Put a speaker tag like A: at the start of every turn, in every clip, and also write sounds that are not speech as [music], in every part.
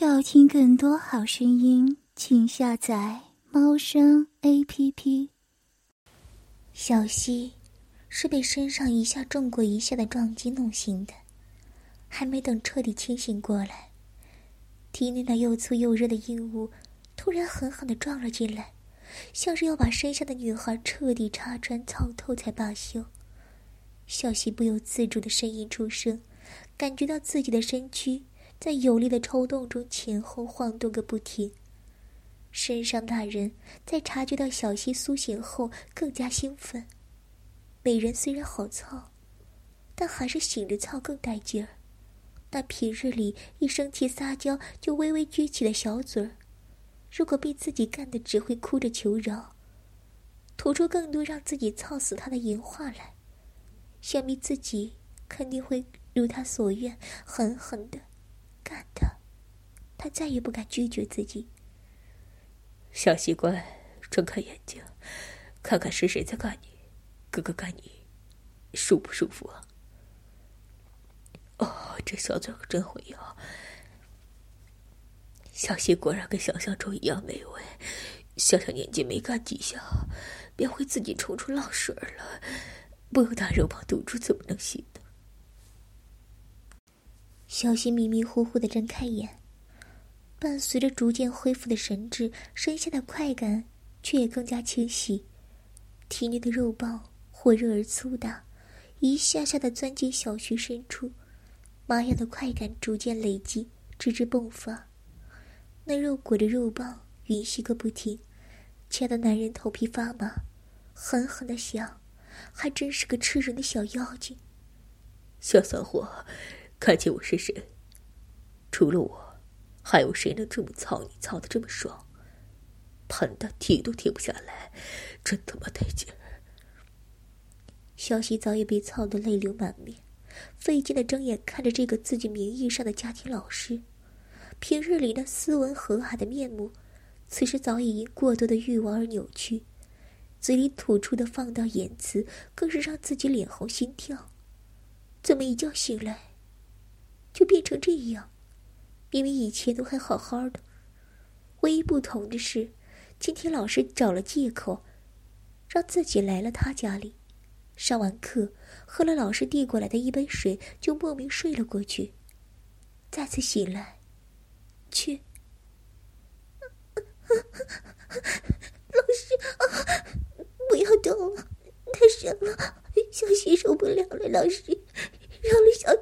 A: 要听更多好声音，请下载猫声 A P P。
B: 小溪是被身上一下重过一下的撞击弄醒的，还没等彻底清醒过来，体内那又粗又热的硬物突然狠狠的撞了进来，像是要把身下的女孩彻底插穿操透才罢休。小溪不由自主的呻吟出声，感觉到自己的身躯。在有力的抽动中前后晃动个不停。身上大人在察觉到小溪苏醒后更加兴奋。美人虽然好操，但还是醒着操更带劲儿。那平日里一生气撒娇就微微撅起的小嘴儿，如果被自己干的只会哭着求饶，吐出更多让自己操死他的淫话来，想必自己肯定会如他所愿，狠狠的。干的，他再也不敢拒绝自己。
C: 小习惯，睁开眼睛，看看是谁在干你。哥哥干你，舒不舒服啊？哦，这小嘴可真会咬。小溪果然跟想象中一样美味。小小年纪没干几下，便会自己冲出浪水了，不用大肉棒堵住，怎么能行？
B: 小溪迷迷糊糊的睁开眼，伴随着逐渐恢复的神智，身下的快感却也更加清晰。体内的肉棒火热而粗大，一下下的钻进小穴深处，麻痒的快感逐渐累积，直至迸发。那肉裹着肉棒，吮吸个不停，掐得男人头皮发麻，狠狠的想，还真是个吃人的小妖精。
C: 小骚货。看起我是谁？除了我，还有谁能这么操你操的这么爽？喷的停都停不下来，真他妈带劲！
B: 小西早已被操得泪流满面，费劲的睁眼看着这个自己名义上的家庭老师，平日里那斯文和蔼的面目，此时早已因过多的欲望而扭曲，嘴里吐出的放荡言辞更是让自己脸红心跳。怎么一觉醒来？就变成这样，明明以前都还好好的，唯一不同的是，今天老师找了借口，让自己来了他家里，上完课，喝了老师递过来的一杯水，就莫名睡了过去。再次醒来，却，老师，不要动了，太深了，小溪受不了了，老师，饶了小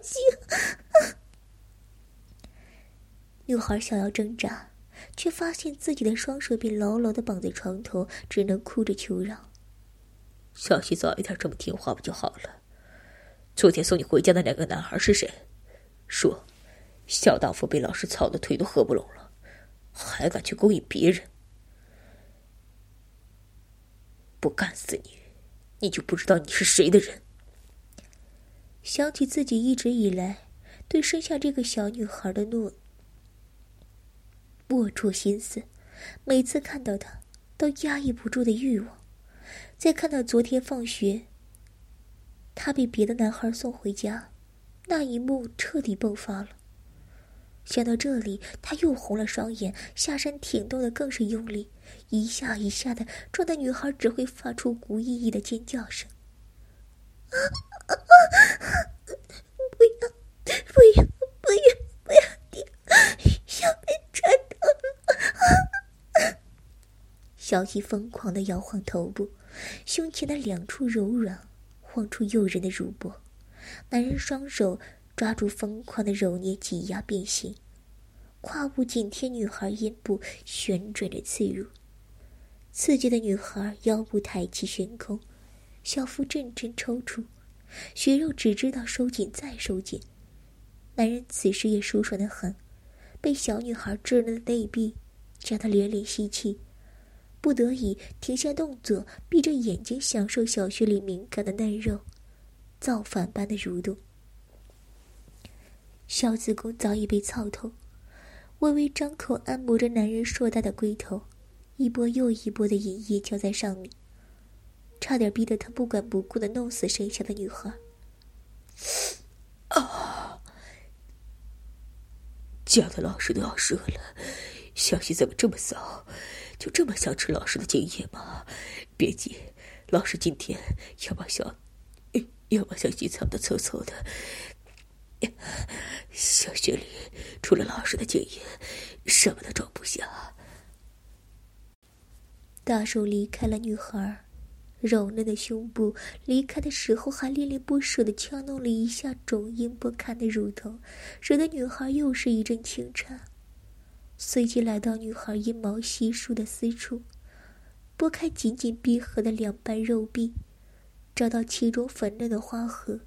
B: 女孩想要挣扎，却发现自己的双手被牢牢的绑在床头，只能哭着求饶。
C: 小希早一点这么听话不就好了？昨天送你回家的两个男孩是谁？说，小荡妇被老师操的腿都合不拢了，还敢去勾引别人？不干死你，你就不知道你是谁的人。
B: 想起自己一直以来对生下这个小女孩的诺。握住心思，每次看到他，都压抑不住的欲望。再看到昨天放学，他被别的男孩送回家，那一幕彻底爆发了。想到这里，他又红了双眼，下身挺动的更是用力，一下一下的撞的女孩只会发出无意义的尖叫声 [laughs] 要，不要，不要，不要停！要被抓到了！小溪疯狂的摇晃头部，胸前的两处柔软，晃出诱人的乳波。男人双手抓住疯狂的揉捏、挤压、变形，胯部紧贴女孩阴部，旋转着刺入。刺激的女孩腰部抬起悬空，小腹阵阵抽搐，血肉只知道收紧再收紧。男人此时也舒爽的很。被小女孩稚嫩的内壁夹得连连吸气，不得已停下动作，闭着眼睛享受小穴里敏感的嫩肉，造反般的蠕动。小子宫早已被操透，微微张口按摩着男人硕大的龟头，一波又一波的淫液浇在上面，差点逼得他不管不顾的弄死身下的女孩。
C: 吓得老师都要射了。小西怎么这么骚？就这么想吃老师的精液吗？别急，老师今天要把小，要把小西藏的臭臭的。小学里除了老师的精液，什么都装不下。
B: 大手离开了女孩，柔嫩的胸部，离开的时候还恋恋不舍的敲弄了一下肿硬不堪的乳头，惹得女孩又是一阵轻颤。随即来到女孩阴毛稀疏的私处，拨开紧紧闭合的两瓣肉壁，找到其中粉嫩的花核，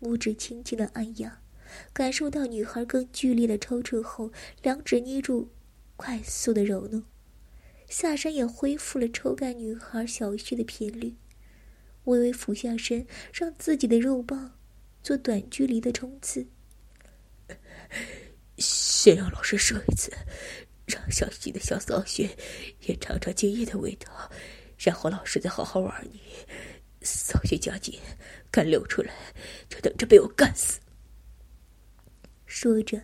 B: 拇指轻轻的按压，感受到女孩更剧烈的抽搐后，两指捏住，快速的揉弄，下身也恢复了抽干女孩小穴的频率，微微俯下身，让自己的肉棒做短距离的冲刺。
C: 先让老师射一次，让小西的小骚穴也尝尝精液的味道，然后老师再好好玩你。骚穴加紧，敢流出来，就等着被我干死。
B: 说着，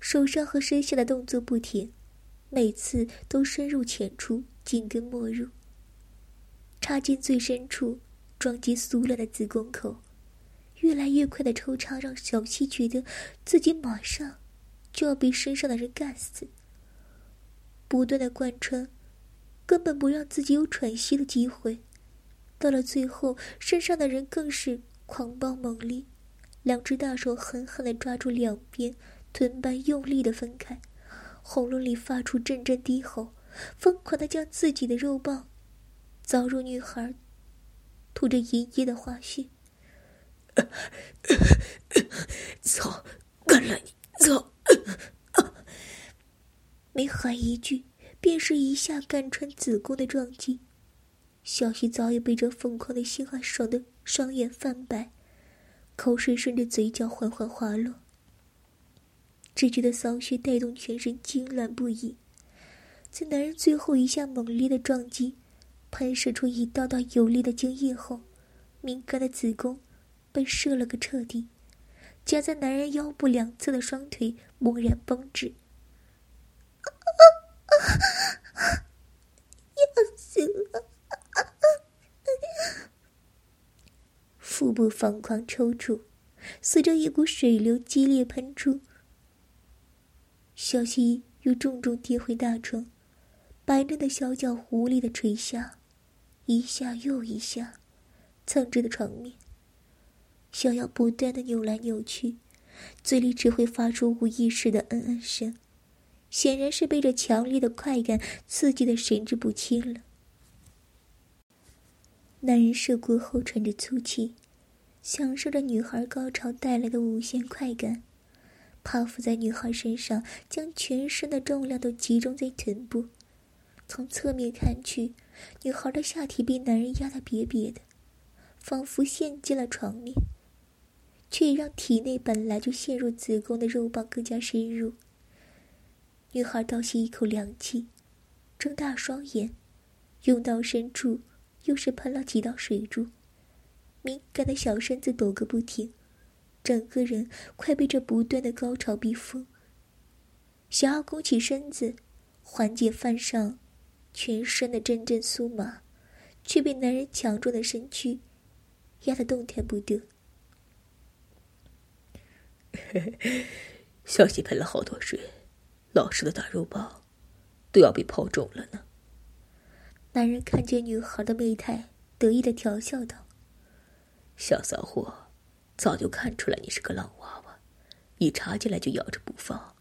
B: 手上和身下的动作不停，每次都深入浅出，紧跟没入，插进最深处，撞击酥软的子宫口。越来越快的抽插让小西觉得自己马上。就要被身上的人干死。不断的贯穿，根本不让自己有喘息的机会。到了最后，身上的人更是狂暴猛烈，两只大手狠狠的抓住两边臀瓣，用力的分开，喉咙里发出阵阵低吼，疯狂的将自己的肉棒凿入女孩吐着淫液的花絮。[coughs]
C: 操，干了你！操！[laughs]
B: 没喊一句，便是一下干穿子宫的撞击。小西早已被这疯狂的性爱爽得双眼泛白，口水顺着嘴角缓缓滑落。只觉得骚穴带动全身痉挛不已，在男人最后一下猛烈的撞击，喷射出一道道有力的精液后，敏感的子宫被射了个彻底。夹在男人腰部两侧的双腿猛然绷直，要死了！腹部疯狂抽搐，随着一股水流激烈喷出，小溪又重重跌回大床，白嫩的小脚无力的垂下，一下又一下，蹭着的床面。想要不断的扭来扭去，嘴里只会发出无意识的嗯嗯声，显然是被这强烈的快感刺激的神志不清了。男人射过后喘着粗气，享受着女孩高潮带来的无限快感，趴伏在女孩身上，将全身的重量都集中在臀部。从侧面看去，女孩的下体被男人压得瘪瘪的，仿佛陷进了床面。却也让体内本来就陷入子宫的肉棒更加深入。女孩倒吸一口凉气，睁大双眼，甬道深处又是喷了几道水柱，敏感的小身子抖个不停，整个人快被这不断的高潮逼疯。想要弓起身子，缓解犯上全身的阵阵酥麻，却被男人强壮的身躯压得动弹不得。
C: 嘿嘿小西喷了好多水，老师的大肉包都要被泡肿了呢。
B: 男人看见女孩的媚态，得意的调笑道：“
C: 小骚货，早就看出来你是个浪娃娃，一插进来就咬着不放，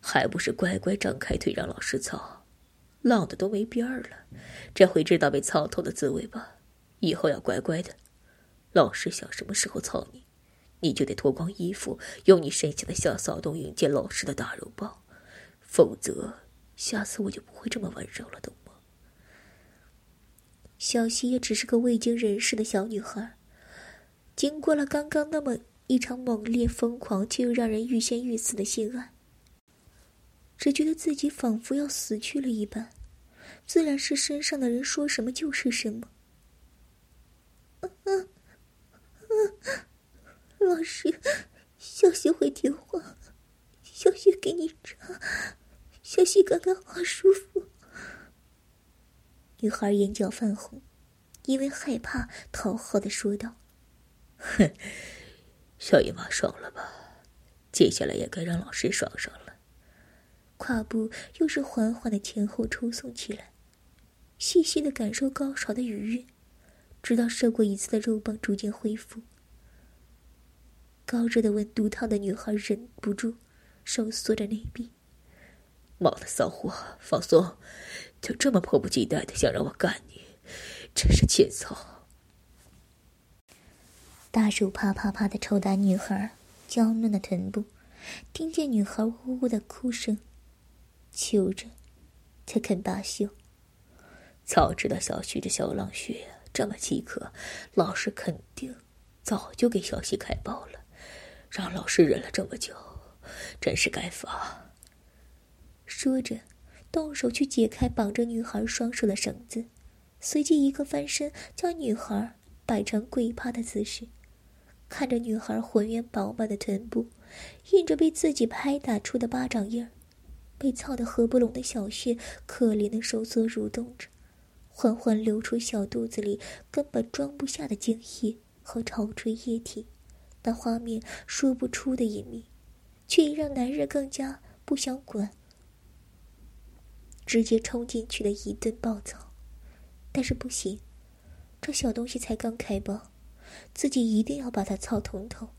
C: 还不是乖乖张开腿让老师操，浪的都没边儿了。这回知道被操透的滋味吧？以后要乖乖的，老师想什么时候操你。”你就得脱光衣服，用你身下的小骚动迎接老师的大肉棒，否则下次我就不会这么温柔了，懂吗？
B: 小希也只是个未经人事的小女孩，经过了刚刚那么一场猛烈、疯狂却又让人欲仙欲死的性爱，只觉得自己仿佛要死去了一般，自然是身上的人说什么就是什么。[laughs] 老师，小希会听话，小雪给你扎，小雪刚刚好舒服。女孩眼角泛红，因为害怕，讨好的说道：“
C: 哼，小姨妈爽了吧？接下来也该让老师爽爽了。”
B: 胯部又是缓缓的前后抽送起来，细细的感受高潮的愉悦，直到射过一次的肉棒逐渐恢复。高热的温度烫的女孩忍不住收缩着内壁。
C: 妈的骚货，放松！就这么迫不及待的想让我干你，真是欠操！
B: 大手啪啪啪的抽打女孩娇嫩的臀部，听见女孩呜呜的哭声，求着才肯罢休。
C: 早知道小徐这小狼血这么饥渴，老师肯定早就给小西开包了。让老师忍了这么久，真是该罚。
B: 说着，动手去解开绑着女孩双手的绳子，随即一个翻身，将女孩摆成跪趴的姿势。看着女孩浑圆饱满的臀部，印着被自己拍打出的巴掌印儿，被操得合不拢的小穴可怜的收缩蠕动着，缓缓流出小肚子里根本装不下的精液和潮吹液体。那画面说不出的隐秘，却也让男人更加不想管，直接冲进去的一顿暴躁。但是不行，这小东西才刚开包，自己一定要把它操通透，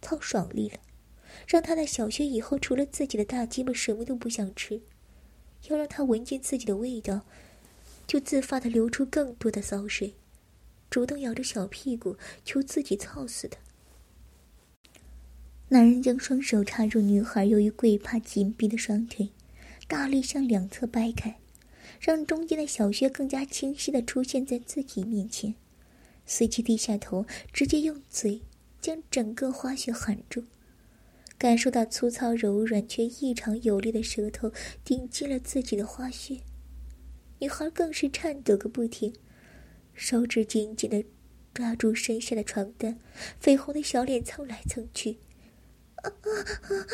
B: 操爽利了，让他在小学以后除了自己的大鸡巴什么都不想吃，要让他闻见自己的味道，就自发的流出更多的骚水，主动摇着小屁股求自己操死他。男人将双手插入女孩由于跪趴紧闭的双腿，大力向两侧掰开，让中间的小穴更加清晰的出现在自己面前。随即低下头，直接用嘴将整个花穴含住，感受到粗糙柔软却异常有力的舌头顶进了自己的花穴，女孩更是颤抖个不停，手指紧紧的抓住身下的床单，绯红的小脸蹭来蹭去。啊啊啊！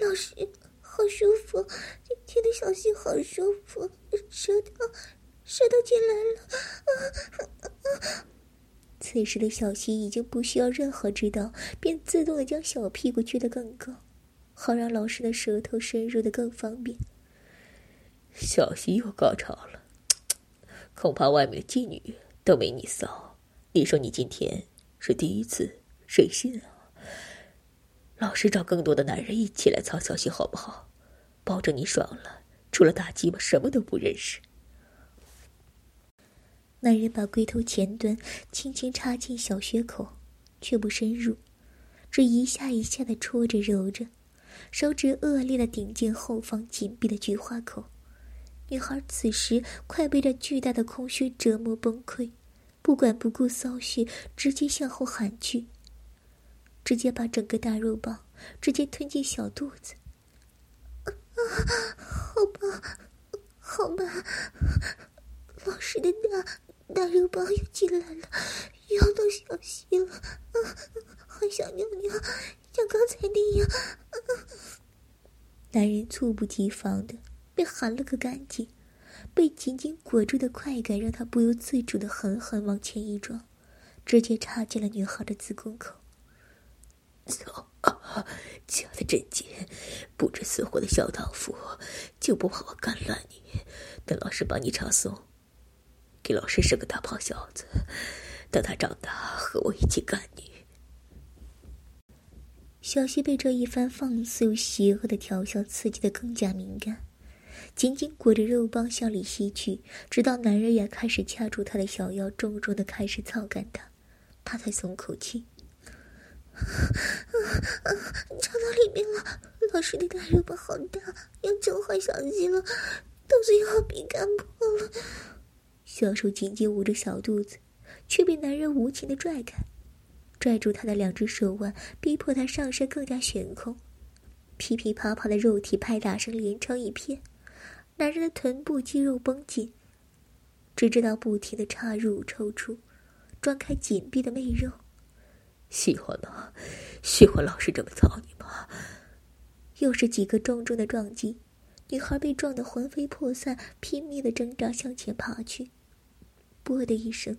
B: 老师，好舒服，今天的小溪好舒服，舌头，舌头进来了。啊啊！此时的小溪已经不需要任何指导，便自动的将小屁股撅得更高，好让老师的舌头深入的更方便。
C: 小溪又高潮了，恐怕外面的妓女都没你骚。你说你今天是第一次，谁信啊？老师找更多的男人一起来操小溪，好不好？保证你爽了，除了大鸡巴什么都不认识。
B: 男人把龟头前端轻轻插进小穴口，却不深入，只一下一下的戳着揉着，手指恶劣的顶进后方紧闭的菊花口。女孩此时快被这巨大的空虚折磨崩溃，不管不顾骚穴，直接向后喊去。直接把整个大肉包直接吞进小肚子，啊，好棒，好棒！老师的大大肉包又进来了，要到小溪了，啊，好想尿尿，像刚才那样。男人猝不及防的被含了个干净，被紧紧裹住的快感让他不由自主的狠狠往前一撞，直接插进了女孩的子宫口。
C: 操！夹的真紧，不知死活的小荡妇，就不怕我干烂你？等老师把你插松，给老师生个大胖小子，等他长大和我一起干你。
B: 小溪被这一番放肆又邪恶的调笑刺激的更加敏感，紧紧裹着肉棒向里吸去，直到男人也开始掐住他的小腰，重重的开始操干他，他才松口气。[laughs] 插到里面了，老师的大肉棒好大，要整坏小鸡了，到最后被干破了。小手紧紧捂着小肚子，却被男人无情的拽开，拽住他的两只手腕，逼迫他上身更加悬空。噼噼啪啪的肉体拍打声连成一片，男人的臀部肌肉绷紧，只知道不停的插入抽出，撞开紧闭的媚肉。
C: 喜欢吗？喜欢老师这么操你吗？
B: 又是几个重重的撞击，女孩被撞得魂飞魄散，拼命的挣扎向前爬去。啵的一声，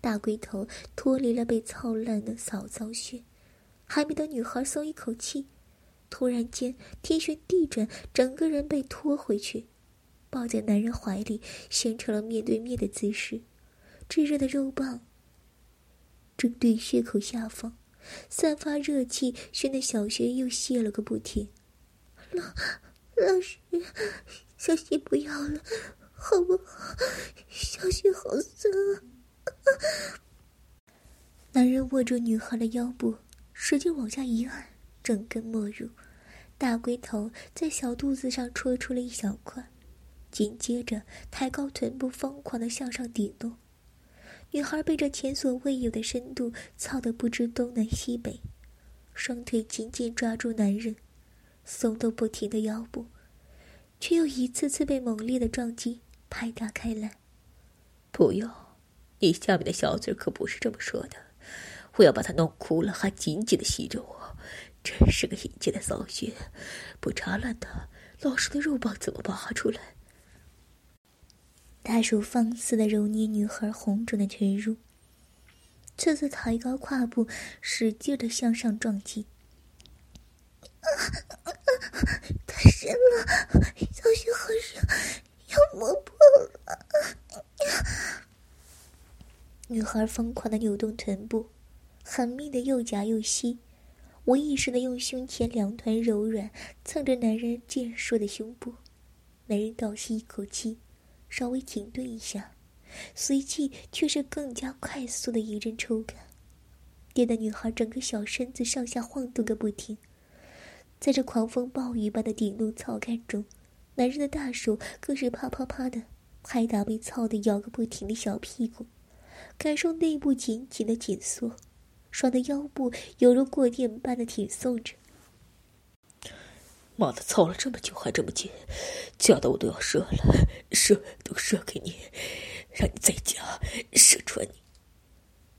B: 大龟头脱离了被操烂的嫂嫂穴，还没等女孩松一口气，突然间天旋地转，整个人被拖回去，抱在男人怀里，形成了面对面的姿势。炙热的肉棒正对血口下方，散发热气，熏得小轩又泄了个不停。老老师，小溪不要了，好不好？小溪好酸啊！[laughs] 男人握住女孩的腰部，使劲往下一按，整根没入，大龟头在小肚子上戳出了一小块，紧接着抬高臀部，疯狂的向上顶弄。女孩被这前所未有的深度操得不知东南西北，双腿紧紧抓住男人，松动不停的腰部，却又一次次被猛烈的撞击拍打开来。
C: 不用，你下面的小嘴可不是这么说的。我要把他弄哭了，还紧紧的吸着我，真是个淫贱的骚穴！不扎烂他，老师的肉棒怎么拔出来？
B: 大手放肆的揉捏女孩红肿的唇乳，次次抬高胯部，使劲的向上撞击。太深了，小心好深，要磨破了！女孩疯狂的扭动臀部，狠命的又夹又吸，无意识的用胸前两团柔软蹭着男人健硕的胸部。男人倒吸一口气。稍微停顿一下，随即却是更加快速的一阵抽感，电得女孩整个小身子上下晃动个不停。在这狂风暴雨般的顶怒操干中，男人的大手更是啪啪啪的拍打被操得摇个不停的小屁股，感受内部紧紧的紧缩，爽的腰部犹如过电般的挺送着。
C: 妈的，操了这么久还这么紧，夹的我都要射了，射都射给你，让你在家射穿你。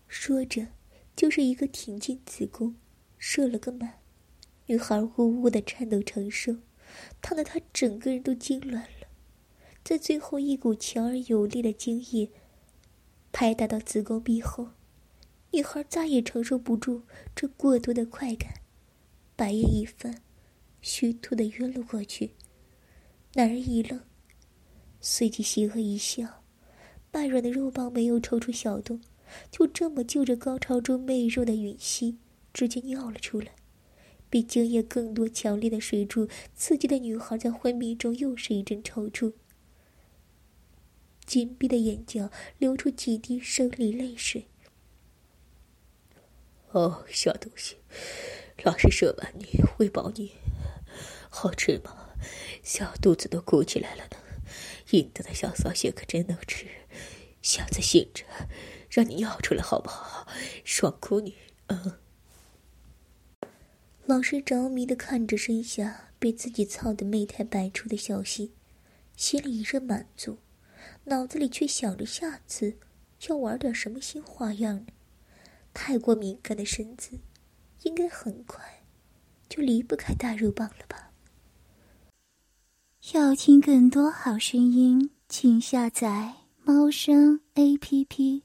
B: 说着，就是一个挺进子宫，射了个满。女孩呜呜的颤抖承受，烫得她整个人都痉挛了。在最后一股强而有力的精液拍打到子宫壁后，女孩再也承受不住这过多的快感，白眼一翻。虚脱的晕了过去，男人一愣，随即邪恶一笑，半软的肉棒没有抽出小洞，就这么就着高潮中媚肉的吮吸，直接尿了出来。比精液更多、强烈的水柱刺激的女孩在昏迷中又是一阵抽搐，紧闭的眼角流出几滴生理泪水。
C: 哦，小东西，老师射完你，喂饱你。好吃吗？小肚子都鼓起来了呢。硬的的小骚穴可真能吃，下次醒着让你尿出来好不好？爽哭你！嗯。
B: 老师着迷的看着身下被自己操的媚态百出的小溪，心里一阵满足，脑子里却想着下次要玩点什么新花样呢？太过敏感的身子，应该很快就离不开大肉棒了吧？
A: 要听更多好声音，请下载猫声 A P P。